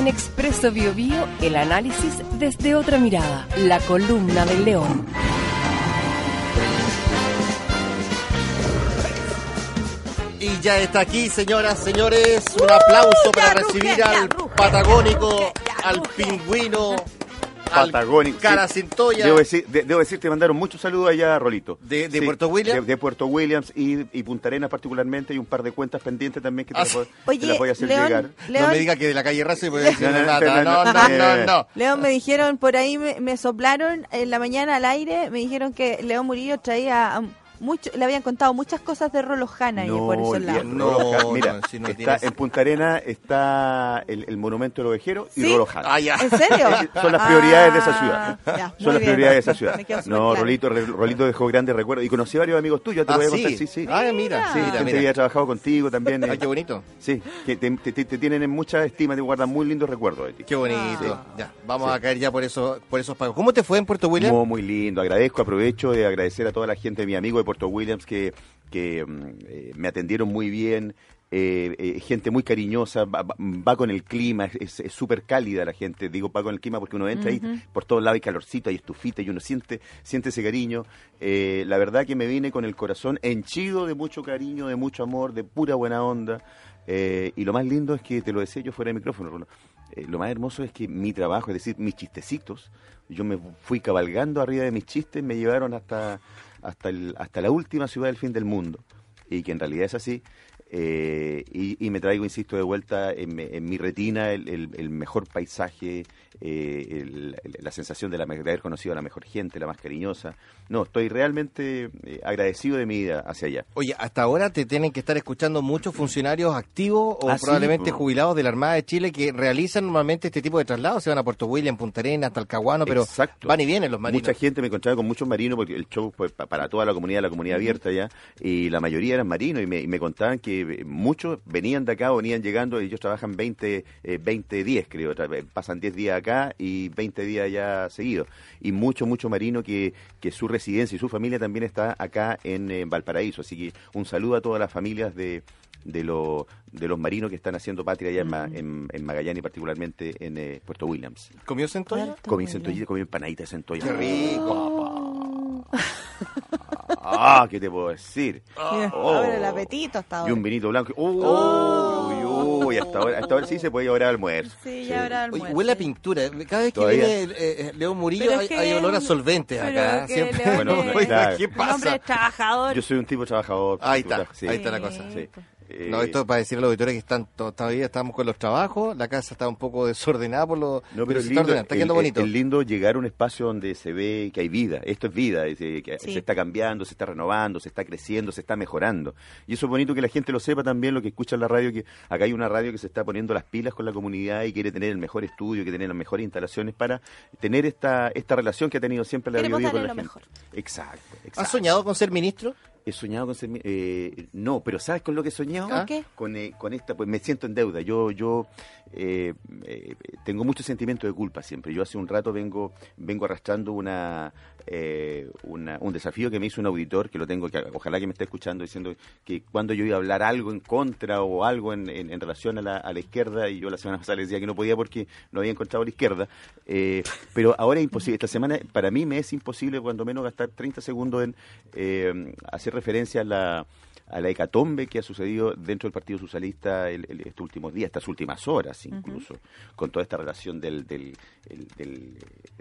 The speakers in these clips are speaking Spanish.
En Expreso Bio Bio, el análisis desde otra mirada. La columna del león. Y ya está aquí, señoras, señores. Un aplauso para recibir al patagónico, al pingüino, Patagónico. Cara sí. Cintoya. Debo, decir, de- debo decir, te mandaron muchos saludos allá, Rolito. ¿De- de Sí, Puerto Williams? De, de Puerto Williams y, y Punta Arenas particularmente, y un par de cuentas pendientes también que te, Ah, las, voy- te Oye, las voy a hacer llegar. No me diga que de la calle Razo y voy a decir No, no, no, nada. No, no, no, no, no, no. no. León, me dijeron, por ahí me, me soplaron en la mañana al aire, me dijeron que León Murillo traía um, mucho, le habían contado muchas cosas de Rolojana y por olvida- lados. No. Mira, no, si no está tienes- en Punta Arenas está el, el monumento del ovejero y ¿Sí? Rolojana. Ah, ya. ¿En serio? Son las prioridades de esa Ah, ciudad. ya, Son las bien. prioridades de esa ciudad. No, claro. Rolito, Rolito dejó grandes recuerdos. Y conocí a varios amigos tuyos, te Ah, voy a contar. Sí, sí. Ah, mira, Sí, mira, gente mira. que había trabajado contigo también. Ay, eh, qué bonito. Sí, que te, te- te- te tienen en mucha estima, te guardan muy lindos recuerdos de ti. Qué bonito. Ah. Ya, vamos Sí. a caer ya por eso, por esos pagos. ¿Cómo te fue en Puerto William? Muy, muy lindo. Agradezco, aprovecho de agradecer a toda la gente, mi amigo de Puerto Williams, que, que mm, eh, me atendieron muy bien. eh, eh, gente muy cariñosa, va, va- va con el clima, es súper cálida la gente. Digo, va con el clima porque uno entra y por todos lados hay calorcito, hay estufita y uno siente, siente ese cariño. Eh, la verdad que me vine con el corazón henchido de mucho cariño, de mucho amor, de pura buena onda. Y lo más lindo es que te lo decía yo fuera de micrófono, lo más hermoso es que mi trabajo, es decir, mis chistecitos, yo me fui cabalgando arriba de mis chistes, me llevaron hasta, hasta, el, hasta la última ciudad del fin del mundo. Y que en realidad es así. Eh, y, y me traigo, insisto, de vuelta en, mi- en mi retina el, el- el mejor paisaje, eh, el- la sensación de, la, de haber conocido a la mejor gente, la más cariñosa. No, estoy realmente eh, agradecido de mi ida hacia allá. Oye, hasta ahora te tienen que estar escuchando muchos funcionarios activos o Ah, sí, probablemente po. jubilados de la Armada de Chile que realizan normalmente este tipo de traslados. Se van a Puerto William, Punta Arenas, Talcahuano, pero Exacto. van y vienen los marinos. Mucha gente me encontraba con muchos marinos porque el show fue pa- para toda la comunidad, la comunidad abierta ya, y la mayoría eran marinos y me, y me contaban que eh, muchos venían de acá venían llegando, ellos trabajan 20, eh, 20 días creo, pasan 10 días acá y 20 días ya seguidos. Y mucho, mucho marino que, que su residencia y su familia también está acá en, eh, Valparaíso. Así que un saludo a todas las familias de de, lo- de los marinos que están haciendo patria allá en en, en Magallanes y particularmente en eh, Puerto Williams. ¿Comió centolla? Comí centollita, comí empanadita de centolla. Qué rico. Ah, ¿qué te puedo decir? Oh. abre el apetito hasta Y ahora. un vinito blanco. Uy, uy, uy, hasta ahora, hasta ahora sí se puede llevar al almuerzo. Sí, ya habrá Oye, almuerzo. huele a pintura. Cada vez que Todavía. viene eh, eh, León Murillo Pero hay, es que hay olor a es- solvente pero acá. que Siempre. León Bueno, es- claro. ¿Qué Un hombre pasa? trabajador. Yo soy un tipo trabajador. Ahí está, sí. ahí está la cosa. Sí. Eh, No, esto para decir a los auditores que están to- todavía estamos con los trabajos, la casa está un poco desordenada por lo No, pero es está lindo, está el- quedando el- bonito. Es lindo llegar a un espacio donde se ve que hay vida. Esto es vida, es, eh, que Sí. se está cambiando, se está renovando, se está creciendo, se está mejorando. Y eso es bonito que la gente lo sepa también, lo que escucha en la radio, que acá hay una radio que se está poniendo las pilas con la comunidad y quiere tener el mejor estudio, quiere tener las mejores instalaciones para tener esta, esta relación que ha tenido siempre la Bio con la lo gente. mejor. Exacto, exacto. ¿Has soñado con ser ministro? He soñado con ser... eh, no, pero ¿sabes con lo que he soñado? ¿Con eh, con esta, pues me siento en deuda. Yo yo eh, eh, tengo mucho sentimiento de culpa siempre. Yo hace un rato vengo vengo arrastrando una, una- un desafío que me hizo un auditor, que lo tengo, que ojalá que me esté escuchando, diciendo que cuando yo iba a hablar algo en contra o algo en, en- en relación a la, a la izquierda, y yo la semana pasada le decía que no podía porque no había encontrado la izquierda, pero ahora es imposible. Esta semana para mí me es imposible cuando menos gastar 30 segundos en hacer referencia a la a la hecatombe que ha sucedido dentro del Partido Socialista el- el- estos últimos días, estas últimas horas incluso, con toda esta relación del... del, el- del,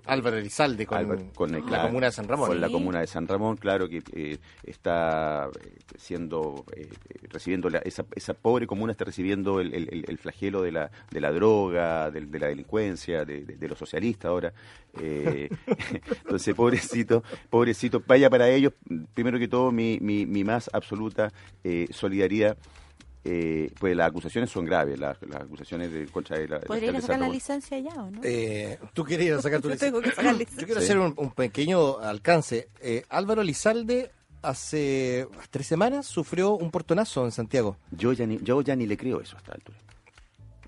Álvaro Elizalde con, Álvaro- con, eh, la claro, comuna de San Ramón. Con la comuna de San Ramón, claro que eh, está eh, siendo, eh, recibiendo, la- esa, esa pobre comuna está recibiendo el, el- el- el flagelo de la, de la droga, del- de, la delincuencia, de, de- de los socialistas ahora. Eh, entonces, pobrecito, pobrecito, vaya para ellos, primero que todo, mi, mi, mi más absoluta eh, solidaridad eh, pues las acusaciones son graves, las, las acusaciones de contra de la. ¿Podría ir a alcaldesa sacar la licencia ya o no? Eh, Tú a sacar tu Yo licencia. tengo que sacar licencia. Yo quiero Sí. hacer un, un pequeño alcance. Eh, Álvaro Lizalde hace tres semanas sufrió un portonazo en Santiago. Yo ya ni, yo ya ni le creo eso a esta altura.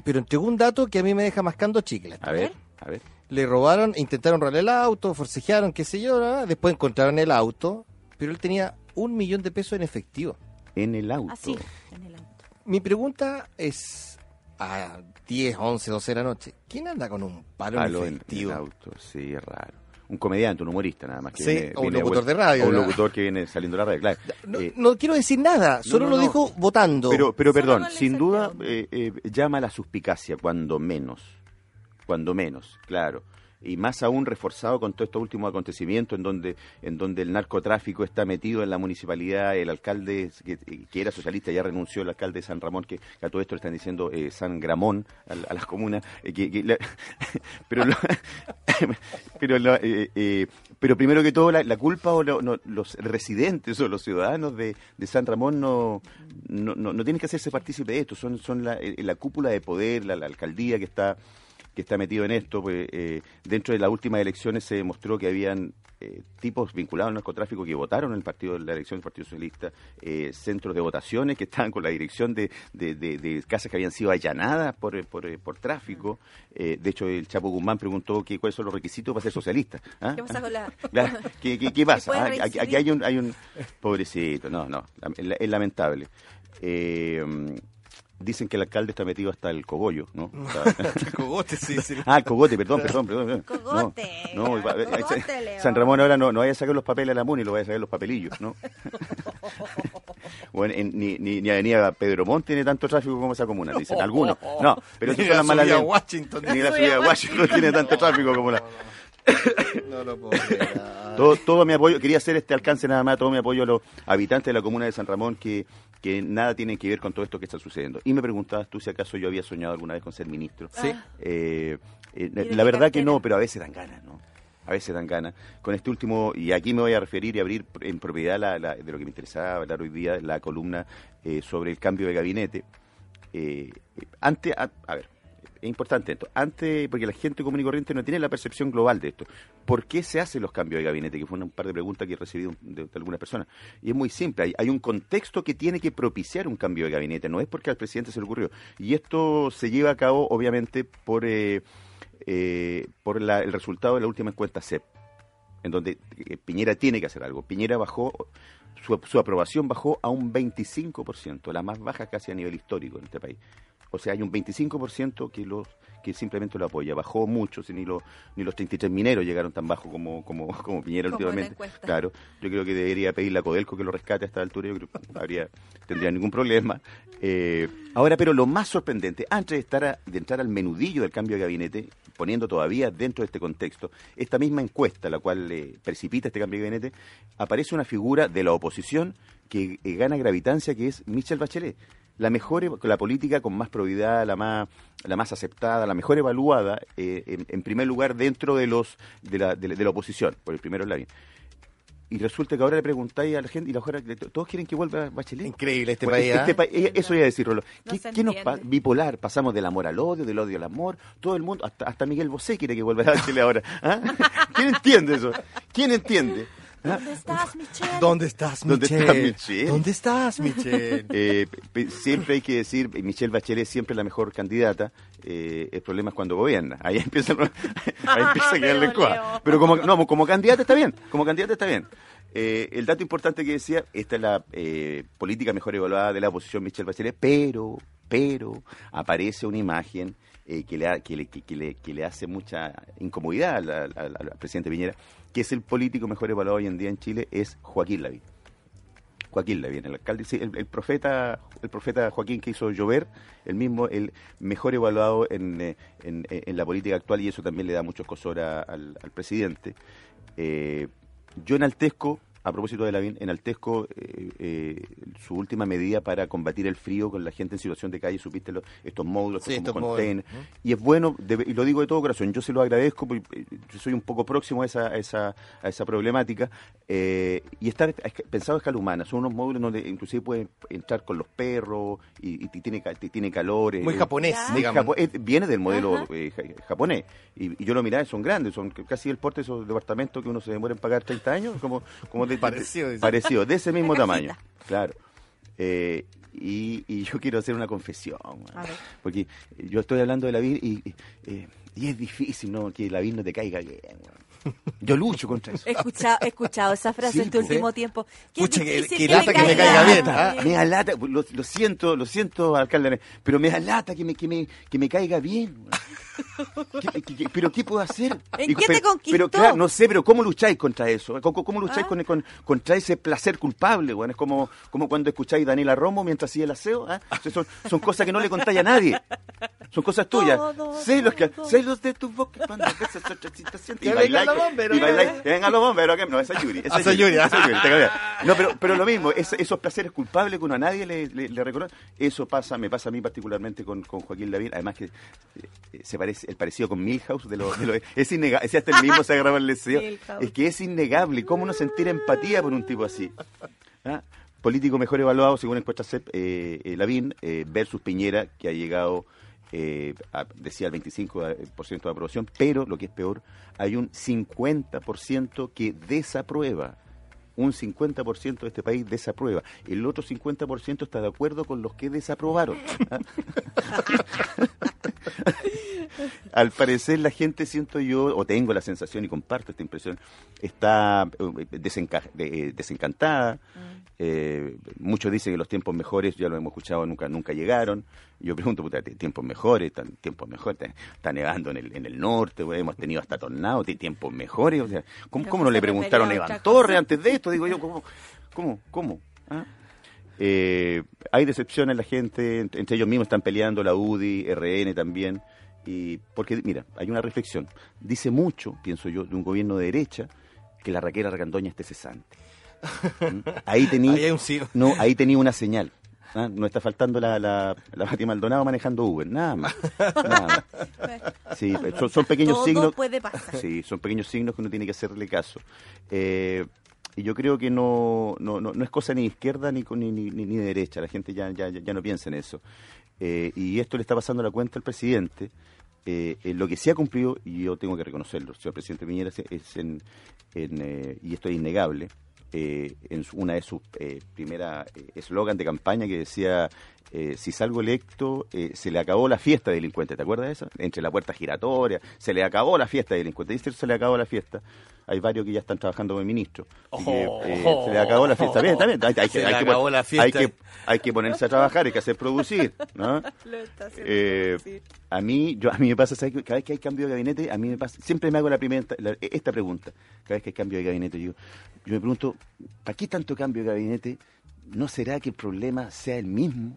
Pero entregó un dato que a mí me deja mascando chicles. A ver, a ver. Le robaron, intentaron robar el auto, forcejearon, qué sé yo. ¿no? Después encontraron el auto, pero él tenía un millón de pesos en efectivo. En el auto. Así, en el auto. Mi pregunta es a 10, 11, 12 de la noche. ¿Quién anda con un palo en Palo en, en efectivo? el auto, sí, es raro. Un comediante, un humorista nada más. Que Sí, viene- o un viene locutor de radio, O un locutor que viene saliendo de la radio, claro. No, Eh, no quiero decir nada, solo no, lo no. dijo votando. Pero, pero perdón, sin duda eh, eh, llama a la suspicacia, cuando menos. Cuando menos, claro. Y más aún reforzado con todo estos últimos acontecimientos en donde, en donde el narcotráfico está metido en la municipalidad, el alcalde que, era socialista ya renunció, el alcalde de San Ramón, que a todo esto le están diciendo eh, San Gramón a, la- a las comunas, eh, pero, lo- pero, eh, eh, pero primero que todo la, culpa o lo- no, los residentes o los ciudadanos de, San Ramón no, no, no, no tienen que hacerse partícipe de esto, son, son la, eh, la cúpula de poder, la alcaldía que está que está metido en esto. Pues, eh, dentro de las últimas elecciones se demostró que habían eh, tipos vinculados al narcotráfico que votaron en el partido de la elección del Partido Socialista, eh, centros de votaciones que estaban con la dirección de, de- de- de casas que habían sido allanadas por, eh, por, eh, por tráfico. De hecho, el Chapo Guzmán preguntó que, cuáles son los requisitos para ser socialista. ¿Ah? ¿Qué pasa con la...? Claro, ¿Qué, qué, qué pasa? puede Ah, aquí, aquí hay un, hay un... Pobrecito, no, no, es lamentable. Eh, dicen que el alcalde está metido hasta el cogollo, ¿no? Está- Cogote, sí, sí. Ah, el cogote, perdón, perdón, perdón. perdón. Cogote, No, no, va- cogote, Leo. San Ramón ahora no, no vaya a sacar los papeles a la MUNI, lo vaya a sacar los papelillos, ¿no? bueno, en- ni, ni, ni Avenida Pedro Montt tiene tanto tráfico como esa comuna, dicen algunos. No, pero Ni son la las malas subida. Ni la ciudad de Washington tiene tanto tráfico como la... No lo puedo creer. Todo, todo mi apoyo, quería hacer este alcance nada más, todo mi apoyo a los habitantes de la comuna de San Ramón que, que nada tienen que ver con todo esto que está sucediendo. Y me preguntabas tú si acaso yo había soñado alguna vez con ser ministro. Sí. Eh, eh, la verdad que no, pero a veces dan ganas, ¿no? A veces dan ganas. Con este último, y aquí me voy a referir y abrir en propiedad la- la- de lo que me interesaba hablar hoy día, la columna eh, sobre el cambio de gabinete. Eh, antes, a, a ver, es importante esto. Antes, porque la gente común y corriente no tiene la percepción global de esto. ¿Por qué se hacen los cambios de gabinete? Que fue un par de preguntas que he recibido de, algunas personas. Y es muy simple. Hay, hay un contexto que tiene que propiciar un cambio de gabinete. No es porque al presidente se le ocurrió. Y esto se lleva a cabo, obviamente, por, eh, eh, por la- el resultado de la última encuesta CEP, en donde eh, Piñera tiene que hacer algo. Piñera bajó, su, su aprobación bajó a un 25%, la más baja casi a nivel histórico en este país. O sea, hay un 25% que los que simplemente lo apoya. Bajó mucho, si ni, los ni los 33 mineros llegaron tan bajo como, como, como Piñera Como últimamente. Claro, yo creo que debería pedirle a Codelco que lo rescate a esta altura, yo creo que habría, tendría ningún problema. Eh, ahora, pero lo más sorprendente, antes de, estar a- de entrar al menudillo del cambio de gabinete, poniendo todavía dentro de este contexto, esta misma encuesta, la cual eh, precipita este cambio de gabinete, aparece una figura de la oposición que eh, gana gravitancia, que es Michelle Bachelet. La mejor, e- la política con más probidad, la más, la más aceptada, la mejor evaluada, eh, en, en primer lugar dentro de los de la, de la- de la oposición, por el primero eslabio. Y resulta que ahora le preguntáis a la gente y la ahora todos quieren que vuelva Bachelet. Increíble este Bueno, país. este ¿ah? pa- eh, eso iba a decir, Rolo. ¿Qué, nos entiende. pa- bipolar? Pasamos del amor al odio, del odio al amor. Todo el mundo, hasta, hasta Miguel Bosé quiere que vuelva a Chile ahora. ¿Ah? ¿Quién entiende eso? ¿Quién entiende? ¿Ah? ¿Dónde estás, Michelle? ¿Dónde estás, ¿Dónde Michelle? está Michelle? ¿Dónde estás, Michelle? Eh, siempre hay que decir, Michelle Bachelet es siempre la mejor candidata. Eh, el problema es cuando gobierna. Ahí empieza, ahí empieza a quedarle. Leo. Pero como, no, como candidata está bien. Como candidata está bien. Eh, el dato importante que decía, esta es la eh, política mejor evaluada de la oposición Michelle Bachelet, pero, pero aparece una imagen eh, que, le, ha- que, le, que, que le, que le hace mucha incomodidad al, al- al- al presidente Piñera, que es el político mejor evaluado hoy en día en Chile, es Joaquín Lavín. Joaquín Lavín, el alcalde, sí, el, profeta, el profeta Joaquín que hizo llover, el mismo, el mejor evaluado en, eh, en, en la política actual y eso también le da mucho escosor a- al, al presidente. Eh, yo enaltezco a propósito de la en Altesco, eh, eh, su última medida para combatir el frío con la gente en situación de calle, supiste lo- estos módulos, Sí, estos containers. Y es bueno, de- y lo digo de todo corazón, yo se lo agradezco, porque eh, yo soy un poco próximo a esa, a esa, a esa problemática. eh, y está es- pensado a escala humana, son unos módulos donde inclusive pueden entrar con los perros y, y tiene, ca- tiene calores. Muy japonés, muy japo- viene del modelo eh, ja- japonés. Y, y yo lo miraba, son grandes, son casi el porte de esos departamentos que uno se demora en pagar 30 años, como, como de, de- Parecido, parecido, de ese mismo tamaño. Claro. Eh, y, y yo quiero hacer una confesión. A ver. porque yo estoy hablando de la vida y, y, eh, y es difícil ¿no? que la vida no te caiga bien. Yo lucho contra eso. He escuchado, he escuchado esa frase Sí, en este pues. último tiempo. Qué Pucha, que- que lata que me caiga bien, ¿ah? Me da lata, lo, lo siento, lo siento, alcalde, pero me da lata que me, que me, que me caiga bien. weón. ¿Qué- qué- qué- ¿Pero qué puedo hacer? ¿En Y- qué te pero- conquistó? Pero claro, no sé, pero ¿cómo lucháis contra eso? ¿Cómo, cómo lucháis Ah. con, con- contra ese placer culpable? weón? Es como, como cuando escucháis Daniela Romo mientras hacía el aseo. ¿ah? O sea, Son, son cosas que no le contáis a nadie. Son cosas tuyas. Todo, Celos, que, todo. celos de tu boca cuando besas otra situación. Que vengan los bomberos, y que bailáis- que vengan los bomberos. que- No, esa es Yuri. esa Ah, es esa es Yuri, ah. esa es Yuri. No, pero, pero lo mismo, es- esos placeres culpables que uno a nadie le, le, le reconoce, eso pasa, me pasa a mí particularmente con, con Joaquín Lavín, además que eh, se parece, el parecido con Milhouse, de lo, de lo- es innegable, si hasta el mismo se agarraba el deseo, es que es innegable, ¿cómo no sentir empatía por un tipo así? ¿Ah? Político mejor evaluado, según encuesta CEP, eh, eh, Lavín, eh, versus Piñera, que ha llegado, eh, decía el 25% de aprobación, pero lo que es peor, hay un 50% que desaprueba. Un 50% de este país desaprueba. El otro 50% está de acuerdo con los que desaprobaron. Al parecer la gente, siento yo, o tengo la sensación y comparto esta impresión, está eh, desenca- de- eh, desencantada. Eh, muchos dicen que los tiempos mejores, ya lo hemos escuchado, nunca nunca llegaron. Yo pregunto, puta, tiempos mejores, están tiempos mejores, está, está nevando en el, en el norte, hemos tenido hasta tornados, ¿tiene tiempos mejores. O sea, ¿cómo, cómo no le preguntaron a otra Torres antes de esto? Digo yo, ¿cómo? ¿Cómo? ¿Cómo? ¿Ah? Eh, hay decepción en la gente, ent- entre ellos mismos están peleando la UDI, RN también, y porque mira, hay una reflexión, dice mucho, pienso yo, de un gobierno de derecha que la Raquel Argandoña esté cesante. Ahí tenía, Ahí hay un sí. no, ahí tenía una señal. ¿ah? No está faltando la, la, la Mati Maldonado manejando Uber, nada más. Nada más. Sí, son, son pequeños Todo signos. puede pasar. Sí, son pequeños signos que uno tiene que hacerle caso. Eh, y yo creo que no, no, no, no es cosa ni de izquierda ni, con- ni, ni, ni de derecha. La gente ya, ya, ya no piensa en eso. Eh, y esto le está pasando la cuenta al presidente. Eh, eh, lo que sí ha cumplido, y yo tengo que reconocerlo, señor presidente Piñera, es- es en, en, eh, y esto es innegable, eh, en su- una de sus eh, primeras eh, eslogan de campaña que decía, eh, si salgo electo, eh, se le acabó la fiesta de delincuente, ¿te acuerdas de eso? Entre la puerta giratoria, se le acabó la fiesta de delincuente. Dice, se le acabó la fiesta. Hay varios que ya están trabajando con el ministro. Que, eh, se le acabó la fiesta. Bien, también. Hay, hay que- Se hay le que acabó pon- la fiesta. hay que, hay que ponerse a trabajar, hay que hacer producir, ¿no? Eh, a mí, yo, a mí me pasa, ¿sabes cada vez que hay cambio de gabinete, a mí me pasa, siempre me hago la primera, la- esta pregunta, cada vez que hay cambio de gabinete, yo, yo me pregunto, ¿para qué tanto cambio de gabinete? ¿No será que el problema sea el mismo?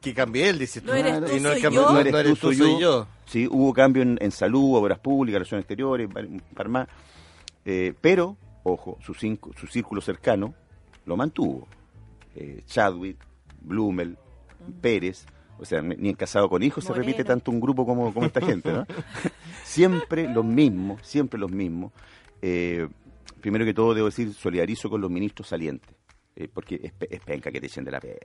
Que cambié él, dice No eres tú, y no, soy cambio- yo. no No eres, eres tú, tú, soy yo. Sí, hubo cambio en, en salud, obras públicas, relaciones exteriores, var- un par más. Eh, pero, ojo, su, cinco- su círculo cercano lo mantuvo. Eh, Chadwick, Blumel, Pérez, o sea, ni en casado con hijos se repite tanto un grupo como, como esta gente, ¿no? siempre los mismos, siempre los mismos. Eh, primero que todo, debo decir, solidarizo con los ministros salientes. eh, porque es, pe- es penca que te echen de la pega.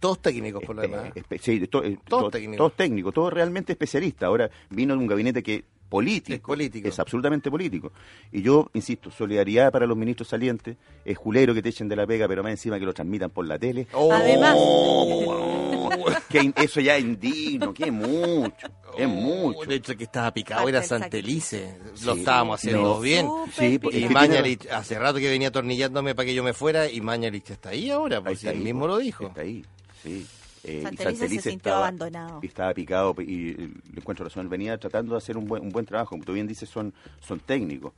Todos técnicos, por lo demás. sí, to- eh, Todos to- técnicos. Todos técnicos, todos realmente especialistas. Ahora vino de un gabinete que político, Es político. es absolutamente político. Y yo, insisto, solidaridad para los ministros salientes, es julero que te echen de la pega, pero más encima que lo transmitan por la tele. Oh, Además. que eso ya es indigno, que es mucho, es mucho. De hecho, que estaba picado era Santelice. Sí. Lo estábamos haciendo No. bien. Sí, porque- Y Es que Mañalich, hace rato que venía atornillándome para que yo me fuera, y Mañalich está ahí ahora, Ahí está él ahí, mismo pues, lo dijo. Está ahí, sí. Eh, y se sintió estaba- abandonado. estaba picado y, y le encuentro razón, venía tratando de hacer un buen, un buen trabajo, como tú bien dices, son, son técnicos.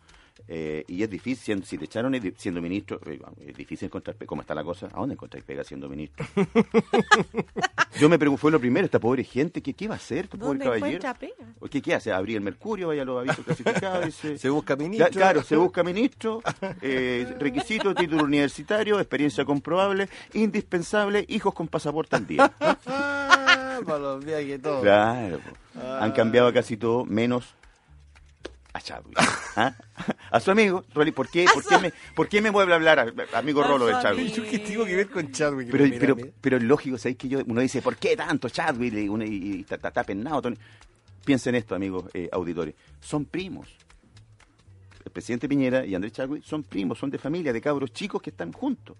Eh, y es difícil, si te echaron siendo ministro, eh, es difícil encontrar pega. ¿Cómo está la cosa? ¿A dónde encontráis pega siendo ministro? Yo me pregunto, fue lo primero, esta pobre gente, ¿qué, qué va a hacer este pobre ¿Dónde caballero? pega? ¿O ¿Qué, ¿Qué hace? Abrir el mercurio, vaya a los avisos clasificados y se... Busca ministro. Cla- Claro, se busca ministro, eh, requisito, título universitario, experiencia comprobable, indispensable, hijos con pasaporte al día. Ah, para los viajes y todo. Claro, han cambiado casi todo, menos a Chadwick. ¿Ah? A su amigo, Rolly, ¿por qué, por qué, me, ¿por qué me mueve a hablar, a- amigo A Rolo de Chadwick? ¿Yo qué tengo que ver con Chadwick? Pero, Mira, pero, pero es lógico, ¿sabéis que yo, uno dice, ¿por qué tanto Chadwick? Y, uno- y- y está, está- está penado. Tony. Piensen esto, amigos eh, auditores. Son primos. El presidente Piñera y Andrés Chadwick son primos, son de familia, de cabros chicos que están juntos.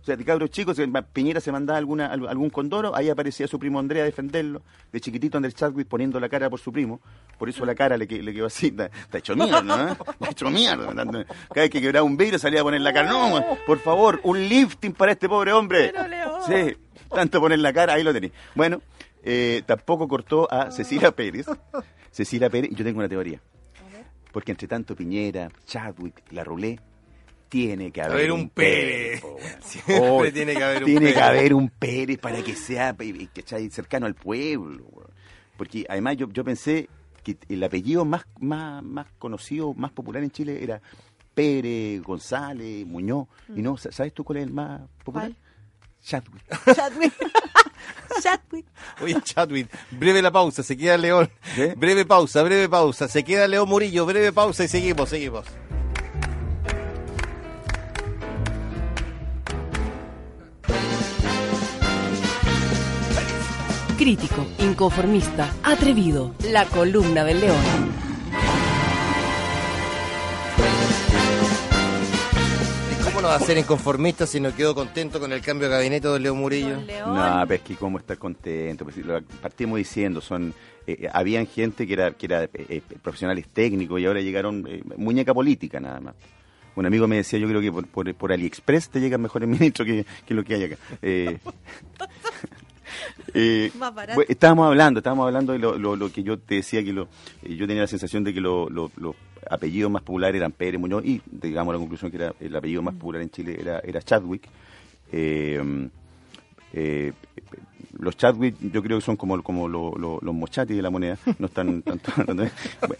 O sea, de cabros chicos, Piñera se mandaba alguna, al- algún condoro, ahí aparecía su primo Andrea a defenderlo. De chiquitito Andrés Chadwick poniendo la cara por su primo. Por eso la cara le, le quedó así. Está, está hecho mierda, ¿no? Está hecho mierda. Cada vez que quebraba un vidrio salía a poner la cara. No, por favor, un lifting para este pobre hombre. Sí, tanto poner la cara, ahí lo tenéis. Bueno, eh, tampoco cortó a Cecilia Pérez. Cecilia Pérez, yo tengo una teoría. Porque entre tanto Piñera, Chadwick, la Rulé, tiene que haber, haber un Pérez. po. Siempre Oh, tiene que haber un tiene que Pérez. haber un Pérez para que sea ¿cachai? cercano al pueblo. Porque además yo, yo pensé que el apellido más, más, más conocido, más popular en Chile era Pérez, González, Muñoz. Y no, ¿sabes tú cuál es el más popular? ¿Cuál? Chadwick. Chadwick. Chadwick. Oye, Chadwick, breve la pausa, se queda León. Breve pausa, breve pausa, se queda León Murillo, breve pausa y seguimos, seguimos. Crítico, inconformista, atrevido. La columna del león. ¿Y cómo no va a ser inconformista si no quedó contento con el cambio de gabinete de León Murillo? León. No, pero es que cómo estar contento. Pues, lo partimos diciendo, son eh, habían gente que era que era eh, eh, profesionales técnicos y ahora llegaron eh, muñeca política nada más. Un amigo me decía, yo creo que por, por, por AliExpress te llegan mejores ministros que, que lo que hay acá. Eh, eh, Más barato. bueno, estábamos hablando, estábamos hablando de lo, lo- lo que yo te decía que lo, eh, yo tenía la sensación de que lo- lo- los apellidos más populares eran Pérez Muñoz y digamos la conclusión que era el apellido más popular en Chile era, era Chadwick. Eh, eh, los Chadwick yo creo que son como, como lo- lo- los mochati de la moneda, no están tanto...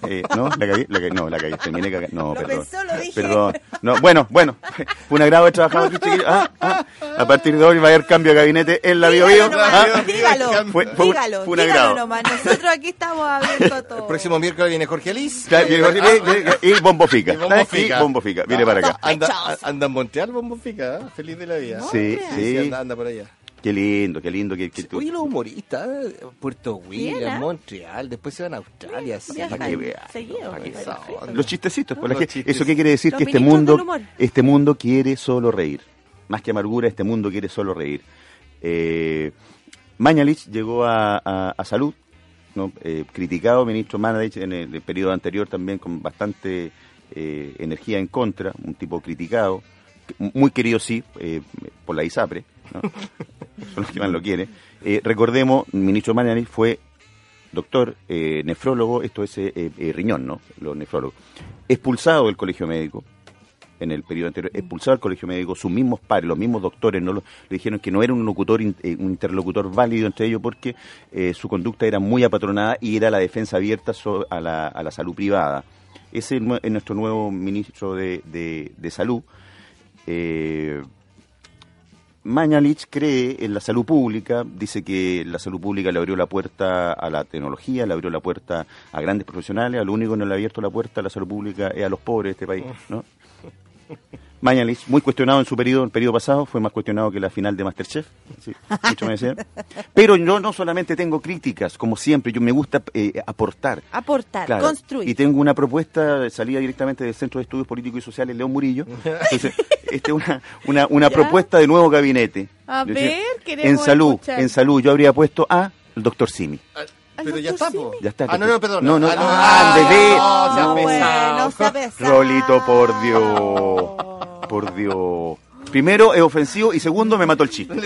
eh, no, la cagué, la cagué, no, la cagué, terminé cagando, no, Lo perdón. pensó, lo dije. Perdón, no, bueno, bueno, fue un agrado haber trabajado aquí, chiquillos. Ah, ah, a partir de hoy va a haber cambio de gabinete en la Bio Bio. Dígalo Ah, dígalo, Fue- dígalo, fue un dígalo agrado. nomás. Nosotros aquí estamos abriendo todo. El próximo miércoles viene Jorge Alice. Claro, y, y- y Bombo Fica. Y Bombo Fica. Y Bombo Fica, viene para acá. Anda, anda en Montreal, Bombo Fica, ¿eh? feliz de la vida. Sí, sí. anda, anda por allá. Qué lindo, qué lindo que, que tú- Oye, los humoristas, eh, Puerto William, ¿ah? Montreal, después se van a Australia. sí. Para que vea, seguido, para que onda. Los chistecitos. Los gente- chistes. Eso qué quiere decir Los que este mundo, este mundo quiere solo reír. Más que amargura, este mundo quiere solo reír. Eh, Mañalich llegó a, a- a salud, ¿no? Eh, criticado ministro Mañalich en el, el periodo anterior también con bastante eh, energía en contra, un tipo criticado, que- muy querido sí, eh, por la ISAPRE, son los que más lo quieren. Eh, recordemos, ministro Mañalich fue doctor, eh, nefrólogo, esto es eh, riñón, ¿no? Los nefrólogos. Expulsado del colegio médico en el periodo anterior, expulsado del colegio médico, sus mismos pares, los mismos doctores, no lo- le dijeron que no era un locutor, un interlocutor válido entre ellos porque su conducta era muy apatronada y era la defensa abierta a, la, a la salud privada. Es es nuestro nuevo ministro de, de- de salud. Mañalich cree en la salud pública, dice que la salud pública le abrió la puerta a la tecnología, le abrió la puerta a grandes profesionales, a lo único que no le ha abierto la puerta a la salud pública es a los pobres de este país, ¿no? Mañalich, muy cuestionado en su periodo, el periodo pasado, fue más cuestionado que la final de Masterchef, sí, mucho me decían. Pero yo no solamente tengo críticas, como siempre, yo me gusta eh, aportar. Aportar, Claro, construir. Y tengo una propuesta salida directamente del Centro de Estudios Políticos y Sociales León Murillo. Entonces, esta es una, una, una propuesta de nuevo gabinete. A Yo decía, ver, queremos En salud, escuchar. en salud, yo habría puesto a el doctor Simi. Ah, Pero ya está. Ya está. Ah, no, no, perdón. No, no, Ah, ah, bebé. No, No, sea bueno, pesado. sea pesado. Rolito, por Dios. Por Dios. Primero, es ofensivo y segundo, me mató el chiste.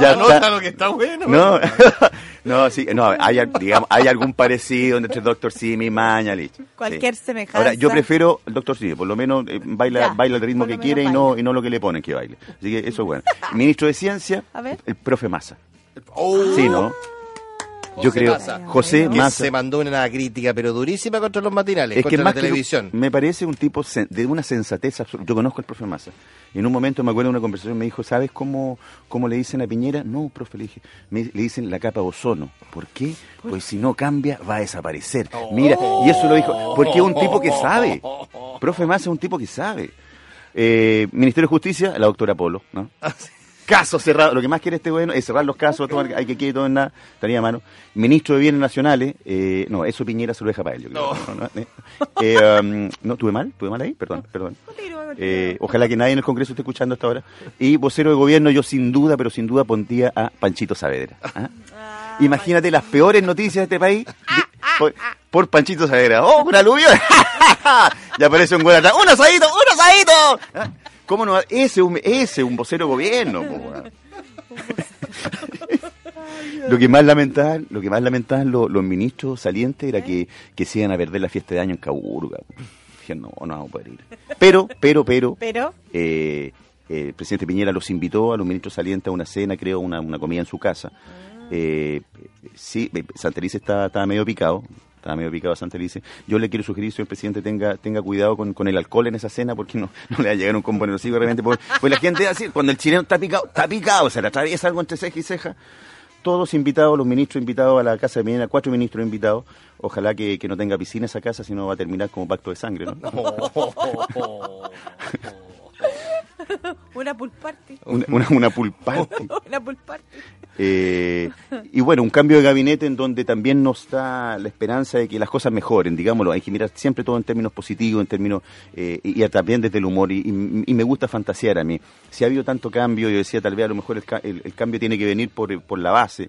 Ya nota lo que está bueno. No, no, sí, no, hay, digamos, hay algún parecido entre Doctor Simi y Mañalich. Cualquier Sí. semejanza. Ahora, yo prefiero el Doctor Simi, por lo menos eh, baila, Ya, baila el ritmo que quiere y no, y no lo que le ponen que baile. Así que eso es bueno. Ministro de Ciencia, A ver. el profe Massa. Oh, Sí, ¿no? Yo creo. José que Massa. se mandó una crítica, pero durísima contra los matinales, Es que contra más la que lo- televisión. me parece un tipo de una sensatez absoluta. Yo conozco al profe Massa. En un momento me acuerdo de una conversación, me dijo, ¿sabes cómo, cómo le dicen a Piñera? No, profe, le dije, me- le dicen la capa ozono. ¿Por qué? Pues si no cambia, va a desaparecer. Mira, y eso lo dijo, porque es un tipo que sabe. Profe Massa es un tipo que sabe. Eh, Ministerio de Justicia, la doctora Polo, ¿no? Caso cerrado. Lo que más quiere este gobierno es cerrar los casos, tomar, hay que quede todo en nada, estaría a mano. Ministro de Bienes Nacionales, eh, no, eso Piñera se lo deja para él, yo creo. No, no, eh, eh, um, no, tuve mal, tuve mal ahí, perdón, perdón. Eh, ojalá que nadie en el Congreso esté escuchando hasta ahora. Y vocero de gobierno, yo sin duda, pero sin duda pondría a Panchito Saavedra. ¿ah? Imagínate las peores noticias de este país de- por, por Panchito Saavedra. ¡Oh, un aluvión! ya aparece un güey atrás. ¡Un asadito! ¡Un asadito! ¿Ah? ¿Cómo no? Ese es un, ese es un vocero de gobierno. lo que más lamentaban, lo que más lamentaban los, los ministros salientes era que, que se iban a perder la fiesta de año en Caburga. Dije, no, no vamos a poder ir. Pero, pero, pero, Pero, eh, eh, el presidente Piñera los invitó a los ministros salientes a una cena, creo, una, una comida en su casa. Eh, sí, eh, Santelice estaba, estaba medio picado, estaba medio picado Santelice. Yo le quiero sugerir, señor presidente, tenga, tenga cuidado con, con el alcohol en esa cena, porque no, no le va a llegar un combo nervosivo de repente. Porque, pues la gente así, cuando el chileno está picado, está picado, se le atraviesa algo entre ceja y ceja. Todos invitados, los ministros invitados a la casa de Piñera, cuatro ministros invitados. Ojalá que, que no tenga piscina esa casa, si no va a terminar como pacto de sangre, ¿no? una pool party. Una, una, una pool party. Una pool party. Eh, y bueno, un cambio de gabinete en donde también nos da la esperanza de que las cosas mejoren, digámoslo, hay que mirar siempre todo en términos positivos, en términos, eh, y, y también desde el humor, y, y- y me gusta fantasear a mí. Si ha habido tanto cambio, yo decía, tal vez a lo mejor el, el- el cambio tiene que venir por, por la base,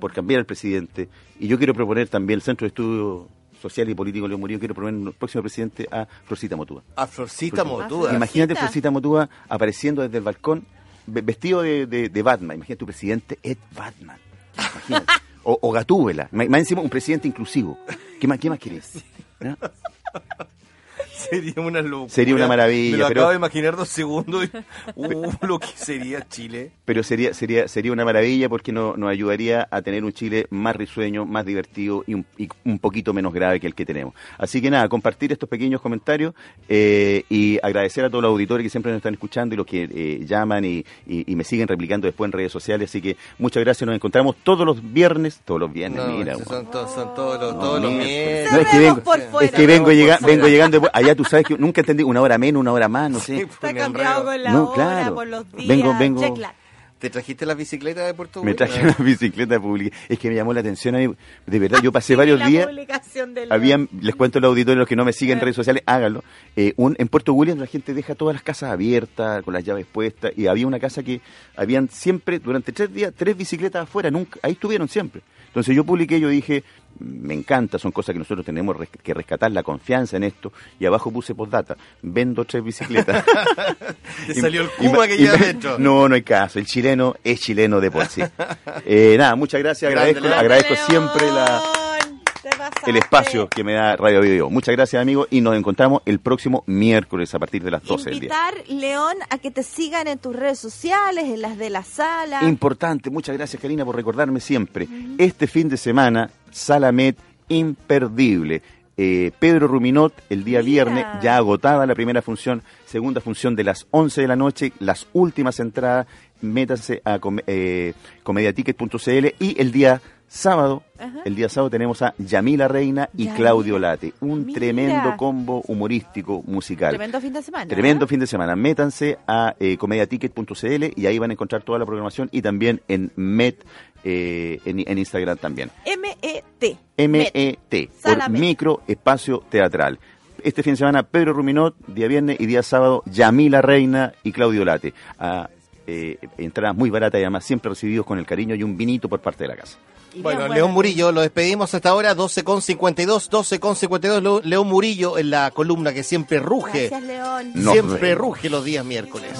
por cambiar al presidente, y yo quiero proponer también el Centro de Estudios Social y Político León Murillo, quiero proponer el próximo presidente a Florcita Motúa. A Florcita Motuda. Imagínate Florcita. Florcita Motúa apareciendo desde el balcón, ve- vestido de, de- de Batman. Imagínate tu presidente es Batman. Imagínate. O, o Gatúbela. Más más encima un presidente inclusivo. ¿Qué más, qué más querés? ¿No? Sería una locura. Sería una maravilla, Me lo pero- acabo de imaginar dos segundos. y- Uh, lo que sería Chile. Pero sería, sería, sería una maravilla porque no- nos ayudaría a tener un Chile más risueño, más divertido y un, y un poquito menos grave que el que tenemos. Así que nada, compartir estos pequeños comentarios eh, y agradecer a todos los auditores que siempre nos están escuchando y los que eh, llaman y, y- y me siguen replicando después en redes sociales. Así que muchas gracias, nos encontramos todos los viernes, todos los viernes, No, mira. son, todos, son todos los, No, todos los miércoles. miércoles. No, es que vengo, por es que vengo, llega- vengo llegando después. Allá tú sabes que nunca entendí una hora menos, una hora más, no sé. Está cambiado con la No, hora, claro. por los días. Vengo- vengo-. ¿Te trajiste la bicicleta de Puerto Me traje una bicicleta pública. Es que me llamó la atención a mí. De verdad, yo pasé varios la días. del- Habían, les cuento a los auditores, los que no me siguen en redes sociales, háganlo. Eh, un, en Puerto Williams la gente deja todas las casas abiertas, con las llaves puestas, y había una casa que habían siempre, durante tres días, tres bicicletas afuera, nunca, ahí estuvieron siempre. Entonces yo publiqué, yo dije, me encanta, son cosas que nosotros tenemos res- que rescatar la confianza en esto, y abajo puse postdata, vendo tres bicicletas. Te salió el Cuba y- que lleva adentro. No, no hay caso, el chileno es chileno de por sí. Eh, nada, muchas gracias, agradezco, agradezco León, siempre la el espacio que me da Radio Video. Muchas gracias, amigos, y nos encontramos el próximo miércoles a partir de las 12 del día. Invitar, León, a que te sigan en tus redes sociales, en las de la sala. Importante, muchas gracias, Karina, por recordarme siempre. Este fin de semana, Salamet imperdible. Eh, Pedro Ruminot, el día Mira. viernes, ya agotada la primera función, segunda función de las 11 de la noche, las últimas entradas, métanse a com- eh, comediaticket.cl y el día sábado, Ajá. el día sábado tenemos a Yamila Reina y Yamila. Claudio Late, un Mira. tremendo combo humorístico musical. Tremendo fin de semana. Tremendo ¿eh? fin de semana. Métanse a eh, comediaticket.cl y ahí van a encontrar toda la programación y también en Met, eh, en, en Instagram también. M-E-T. M-E-T, por. Micro Espacio Teatral. Este fin de semana, Pedro Ruminot, día viernes y día sábado, Yamila Reina y Claudio Late. A, eh, entradas muy baratas y además siempre recibidos con el cariño y un vinito por parte de la casa. Bueno, León Murillo, lo despedimos hasta ahora, 12 con 52, 12 con 52, Leo- León Murillo en la columna que siempre ruge, Gracias, León. Nos siempre ruge los días miércoles.